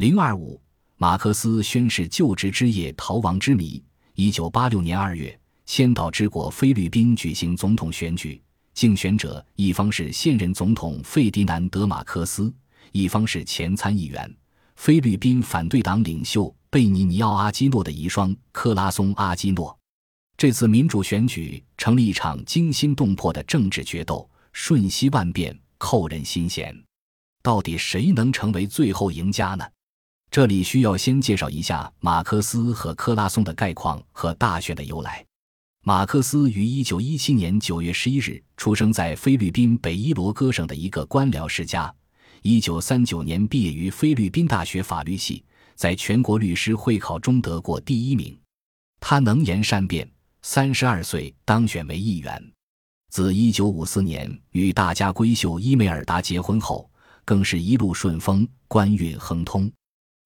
零二五，马克思宣誓就职之夜逃亡之谜。一九八六年二月，先岛之国菲律宾举行总统选举，竞选者一方是现任总统费迪南德·马克思，一方是前参议员、菲律宾反对党领袖贝尼尼奥·阿基诺的遗孀克拉松·阿基诺。这次民主选举成了一场惊心动魄的政治决斗，瞬息万变，扣人心弦。到底谁能成为最后赢家呢？这里需要先介绍一下马克思和克拉松的概况和大选的由来。马克思于一九一七年九月十一日出生在菲律宾北伊罗戈省的一个官僚世家。一九三九年毕业于菲律宾大学法律系，在全国律师会考中得过第一名。他能言善辩。三十二岁当选为议员，自一九五四年与大家闺秀伊梅尔达结婚后，更是一路顺风，官运亨通。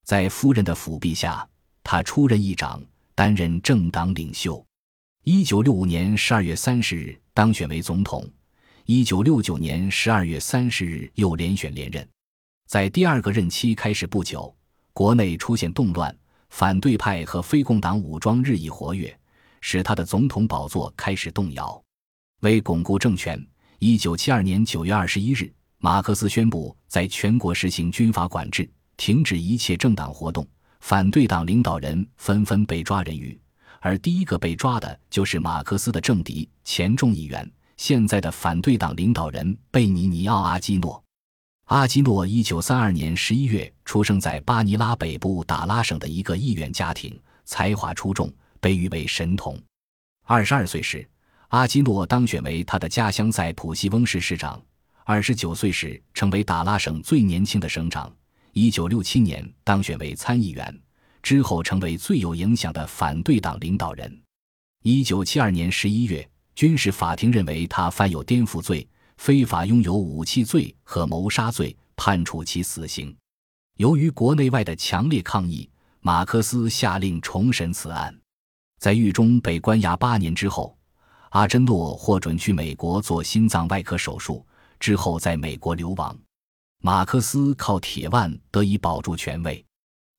在夫人的辅弼下，他出任议长，担任政党领袖。一九六五年十二月三十日当选为总统，一九六九年十二月三十日又连选连任。在第二个任期开始不久，国内出现动乱，反对派和非共党武装日益活跃。使他的总统宝座开始动摇。为巩固政权，一九七二年九月二十一日，马克思宣布在全国实行军阀管制，停止一切政党活动。反对党领导人纷纷被抓人狱，而第一个被抓的就是马克思的政敌、前众议员、现在的反对党领导人贝尼尼奥·阿基诺。阿基诺一九三二年十一月出生在巴尼拉北部达拉省的一个议员家庭，才华出众。被誉为神童。二十二岁时，阿基诺当选为他的家乡在普西翁市市长。二十九岁时，成为达拉省最年轻的省长。一九六七年当选为参议员，之后成为最有影响的反对党领导人。一九七二年十一月，军事法庭认为他犯有颠覆罪、非法拥有武器罪和谋杀罪，判处其死刑。由于国内外的强烈抗议，马克思下令重审此案。在狱中被关押八年之后，阿珍诺获准去美国做心脏外科手术，之后在美国流亡。马克思靠铁腕得以保住权位。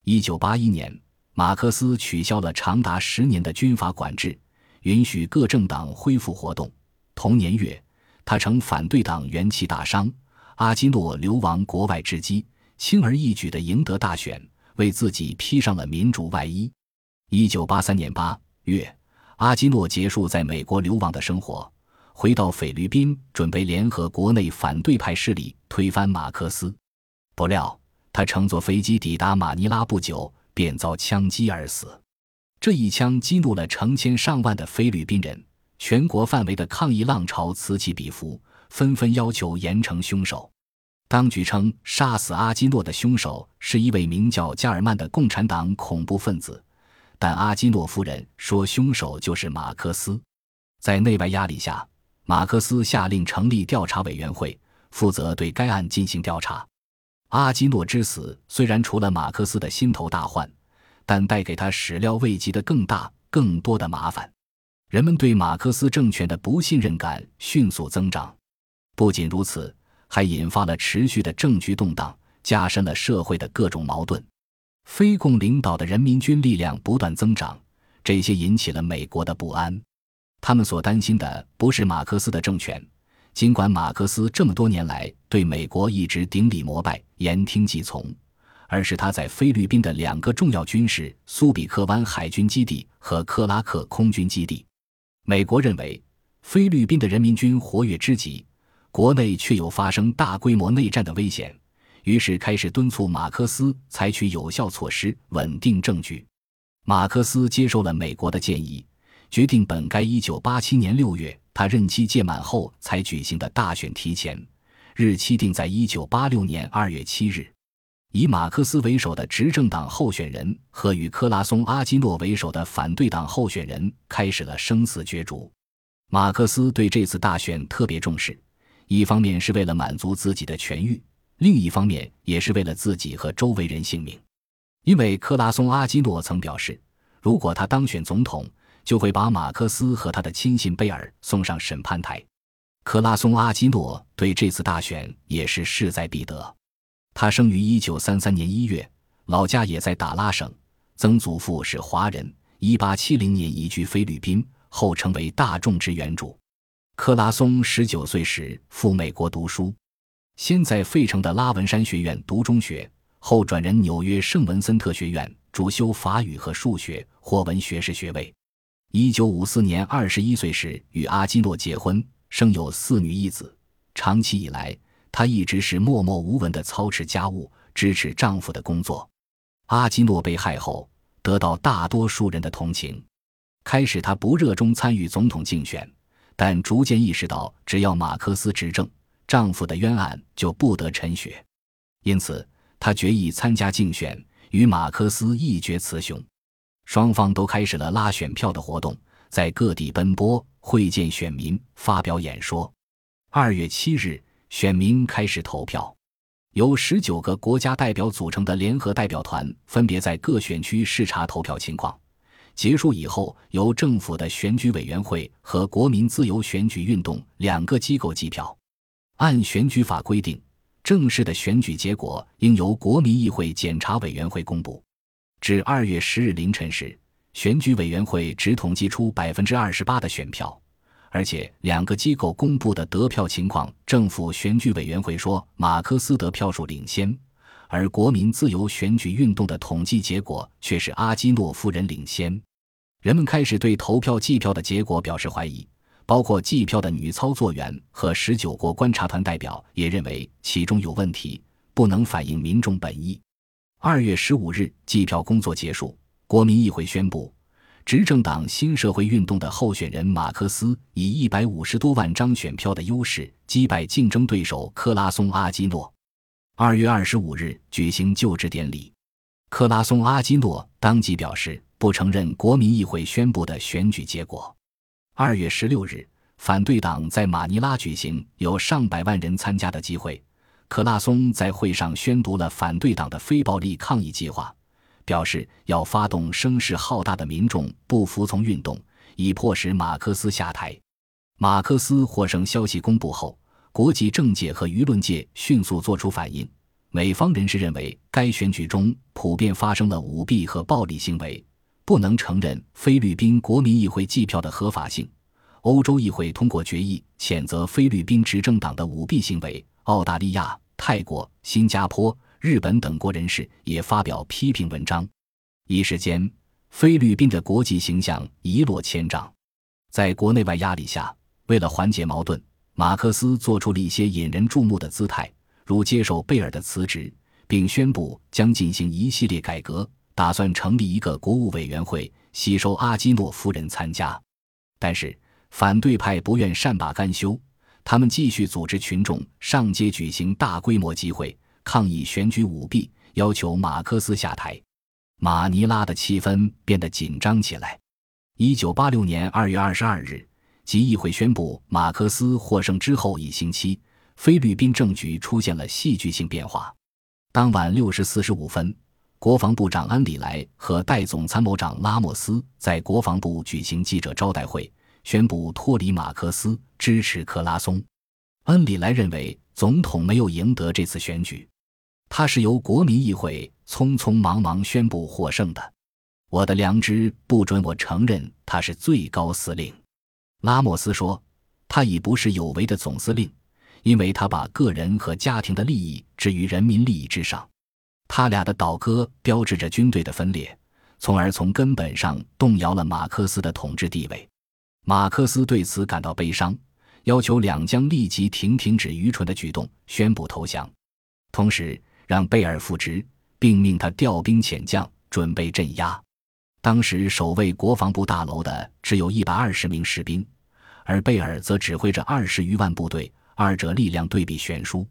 一九八一年，马克思取消了长达十年的军阀管制，允许各政党恢复活动。同年月，他乘反对党元气大伤，阿基诺流亡国外之机，轻而易举地赢得大选，为自己披上了民主外衣。一九八三年八。月，阿基诺结束在美国流亡的生活，回到菲律宾，准备联合国内反对派势力推翻马克思。不料，他乘坐飞机抵达马尼拉不久，便遭枪击而死。这一枪激怒了成千上万的菲律宾人，全国范围的抗议浪潮此起彼伏，纷纷要求严惩凶手。当局称，杀死阿基诺的凶手是一位名叫加尔曼的共产党恐怖分子。但阿基诺夫人说，凶手就是马克思。在内外压力下，马克思下令成立调查委员会，负责对该案进行调查。阿基诺之死虽然除了马克思的心头大患，但带给他始料未及的更大、更多的麻烦。人们对马克思政权的不信任感迅速增长。不仅如此，还引发了持续的政局动荡，加深了社会的各种矛盾。非共领导的人民军力量不断增长，这些引起了美国的不安。他们所担心的不是马克思的政权，尽管马克思这么多年来对美国一直顶礼膜拜、言听计从，而是他在菲律宾的两个重要军事——苏比克湾海军基地和克拉克空军基地。美国认为，菲律宾的人民军活跃之极，国内却有发生大规模内战的危险。于是开始敦促马克思采取有效措施稳定政局。马克思接受了美国的建议，决定本该一九八七年六月他任期届满后才举行的大选提前，日期定在一九八六年二月七日。以马克思为首的执政党候选人和与克拉松·阿基诺为首的反对党候选人开始了生死角逐。马克思对这次大选特别重视，一方面是为了满足自己的权欲。另一方面，也是为了自己和周围人性命，因为克拉松·阿基诺曾表示，如果他当选总统，就会把马克思和他的亲信贝尔送上审判台。克拉松·阿基诺对这次大选也是势在必得。他生于1933年1月，老家也在达拉省，曾祖父是华人。一八七零年移居菲律宾，后成为大众之原主。克拉松十九岁时赴美国读书，先在费城的拉文山学院读中学，后转任纽约圣文森特学院，主修法语和数学，获文学士学位。一九五四年二十一岁时与阿基诺结婚，生有四女一子。长期以来，她一直是默默无闻的操持家务，支持丈夫的工作。阿基诺被害后，得到大多数人的同情。开始，她不热衷参与总统竞选，但逐渐意识到，只要马克思执政，丈夫的冤案就不得陈雪。因此，她决意参加竞选，与马克思一决雌雄。双方都开始了拉选票的活动，在各地奔波，会见选民，发表演说。二月七日，选民开始投票。由十九个国家代表组成的联合代表团分别在各选区视察投票情况。结束以后，由政府的选举委员会和国民自由选举运动两个机构计票。按选举法规定，正式的选举结果应由国民议会检查委员会公布。至二月十日凌晨时，选举委员会只统计出百分之二十八的选票。而且，两个机构公布的得票情况，政府选举委员会说马克思得票数领先，而国民自由选举运动的统计结果却是阿基诺夫人领先。人们开始对投票计票的结果表示怀疑，包括计票的女操作员和十九国观察团代表也认为其中有问题，不能反映民众本意。二月十五日，计票工作结束，国民议会宣布。执政党新社会运动的候选人马克思以一百五十多万张选票的优势击败竞争对手克拉松阿基诺。二月二十五日举行就职典礼，克拉松阿基诺当即表示不承认国民议会宣布的选举结果。二月十六日，反对党在马尼拉举行有上百万人参加的集会，克拉松在会上宣读了反对党的非暴力抗议计划。表示要发动声势浩大的民众不服从运动，以迫使马克思下台。马克思获胜消息公布后，国际政界和舆论界迅速作出反应。美方人士认为，该选举中普遍发生了舞弊和暴力行为，不能承认菲律宾国民议会计票的合法性。欧洲议会通过决议谴责菲律宾执政党的舞弊行为。澳大利亚、泰国、新加坡。日本等国人士也发表批评文章，一时间，菲律宾的国际形象一落千丈。在国内外压力下，为了缓解矛盾，马克思做出了一些引人注目的姿态，如接受贝尔的辞职，并宣布将进行一系列改革，打算成立一个国务委员会，吸收阿基诺夫人参加。但是，反对派不愿善罢甘休，他们继续组织群众上街举行大规模集会。抗议选举舞弊，要求马克思下台。马尼拉的气氛变得紧张起来。一九八六年二月二十二日，即议会宣布马克思获胜之后一星期，菲律宾政局出现了戏剧性变化。当晚六时四十五分，国防部长安里莱和代总参谋长拉莫斯在国防部举行记者招待会，宣布脱离马克思，支持克拉松。恩里莱认为，总统没有赢得这次选举。他是由国民议会匆匆忙忙宣布获胜的，我的良知不准我承认他是最高司令。拉莫斯说，他已不是有为的总司令，因为他把个人和家庭的利益置于人民利益之上。他俩的倒戈标志着军队的分裂，从而从根本上动摇了马克思的统治地位。马克思对此感到悲伤，要求两将立即停停止愚蠢的举动，宣布投降，同时。让贝尔复职，并命他调兵遣将，准备镇压。当时守卫国防部大楼的只有一百二十名士兵，而贝尔则指挥着二十余万部队，二者力量对比悬殊。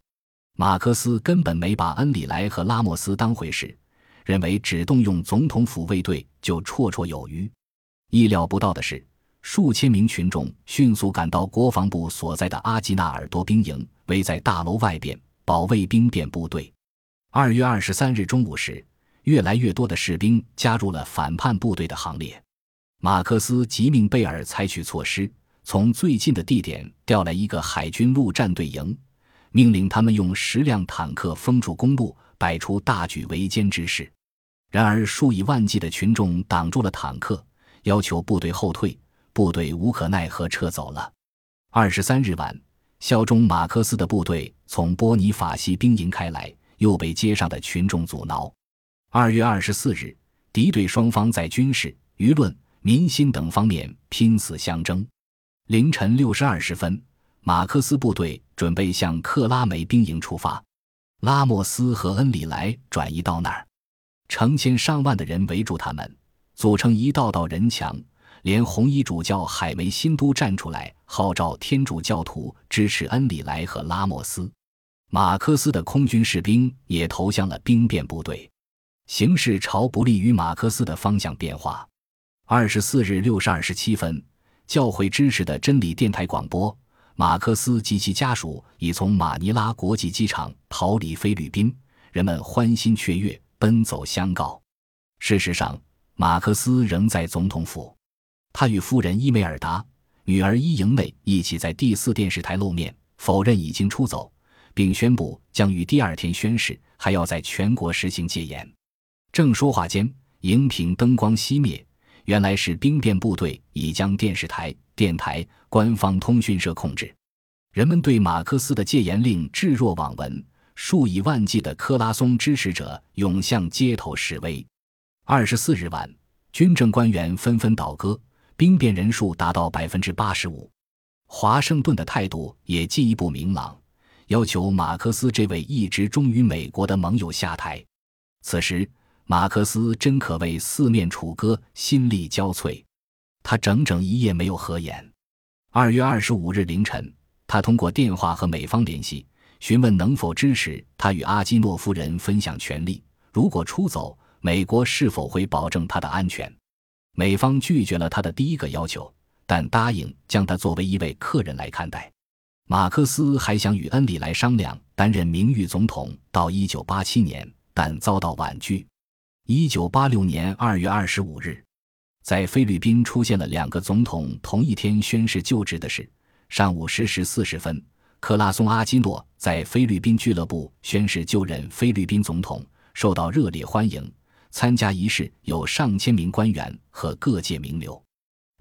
马克思根本没把恩里莱和拉莫斯当回事，认为只动用总统府卫队就绰绰有余。意料不到的是，数千名群众迅速赶到国防部所在的阿基纳尔多兵营，围在大楼外边保卫兵变部队。二月二十三日中午时，越来越多的士兵加入了反叛部队的行列。马克思急命贝尔采取措施，从最近的地点调来一个海军陆战队营，命令他们用十辆坦克封住公路，摆出大举围歼之势。然而数以万计的群众挡住了坦克，要求部队后退，部队无可奈何撤走了。二十三日晚，效忠马克思的部队从波尼法西兵营开来，又被街上的群众阻挠。二月二十四日，敌对双方在军事、舆论、民心等方面拼死相争。凌晨六时二十分，马克思部队准备向克拉梅兵营出发。拉莫斯和恩里莱转移到那儿，成千上万的人围住他们，组成一道道人墙。连红衣主教海梅辛都站出来号召天主教徒支持恩里莱和拉莫斯。马克思的空军士兵也投向了兵变部队，形势朝不利于马克思的方向变化。二十四日六时二十七分。教会支持的真理电台广播：马克思及其家属已从马尼拉国际机场逃离菲律宾，人们欢欣雀跃，奔走相告。事实上，马克思仍在总统府，他与夫人伊梅尔达、女儿伊营内一起在第四电视台露面，否认已经出走，并宣布将于第二天宣誓，还要在全国实行戒严。正说话间，荧屏灯光熄灭。原来是兵变部队已将电视台、电台、官方通讯社控制，人们对马克思的戒严令置若罔闻，数以万计的克拉松支持者涌向街头示威。二十四日晚，军政官员纷纷倒戈，兵变人数达到百分之八十五。华盛顿的态度也进一步明朗，要求马克思这位一直忠于美国的盟友下台。此时。马克思真可谓四面楚歌，心力交瘁。他整整一夜没有合眼。二月二十五日凌晨，他通过电话和美方联系，询问能否支持他与阿基诺夫人分享权力。如果出走，美国是否会保证他的安全？美方拒绝了他的第一个要求，但答应将他作为一位客人来看待。马克思还想与恩里来商量担任名誉总统到一九八七年，但遭到婉拒。一九八六年二月二十五日，在菲律宾出现了两个总统同一天宣誓就职的事。上午十时四十分，克拉松阿基诺在菲律宾俱乐部宣誓就任菲律宾总统，受到热烈欢迎。参加仪式有上千名官员和各界名流。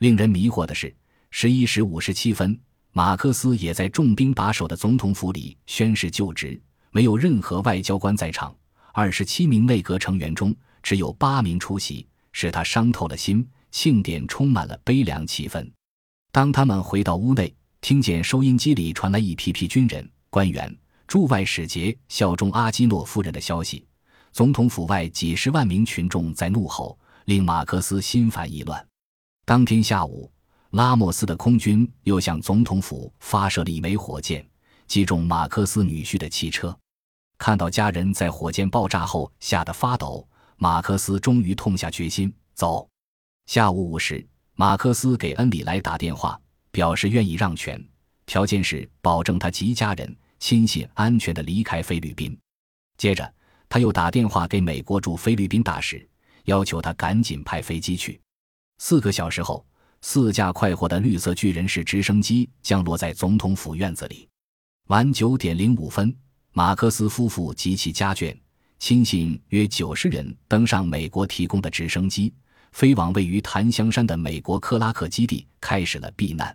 令人迷惑的是，十一时五十七分，马克思也在重兵把守的总统府里宣誓就职，没有任何外交官在场。二十七名内阁成员中。只有八名出席，使他伤透了心。庆典充满了悲凉气氛。当他们回到屋内，听见收音机里传来一批批军人、官员、驻外使节效忠阿基诺夫人的消息，总统府外几十万名群众在怒吼，令马克思心烦意乱。当天下午，拉莫斯的空军又向总统府发射了一枚火箭，击中马克思女婿的汽车。看到家人在火箭爆炸后吓得发抖。马克思终于痛下决心走。下午五时，马克思给恩里莱打电话，表示愿意让权，条件是保证他及家人亲信安全的离开菲律宾。接着，他又打电话给美国驻菲律宾大使，要求他赶紧派飞机去。四个小时后，四架快活的绿色巨人式直升机降落在总统府院子里。晚九点零五分，马克思夫妇及其家眷。亲信约九十人登上美国提供的直升机，飞往位于檀香山的美国克拉克基地，开始了避难。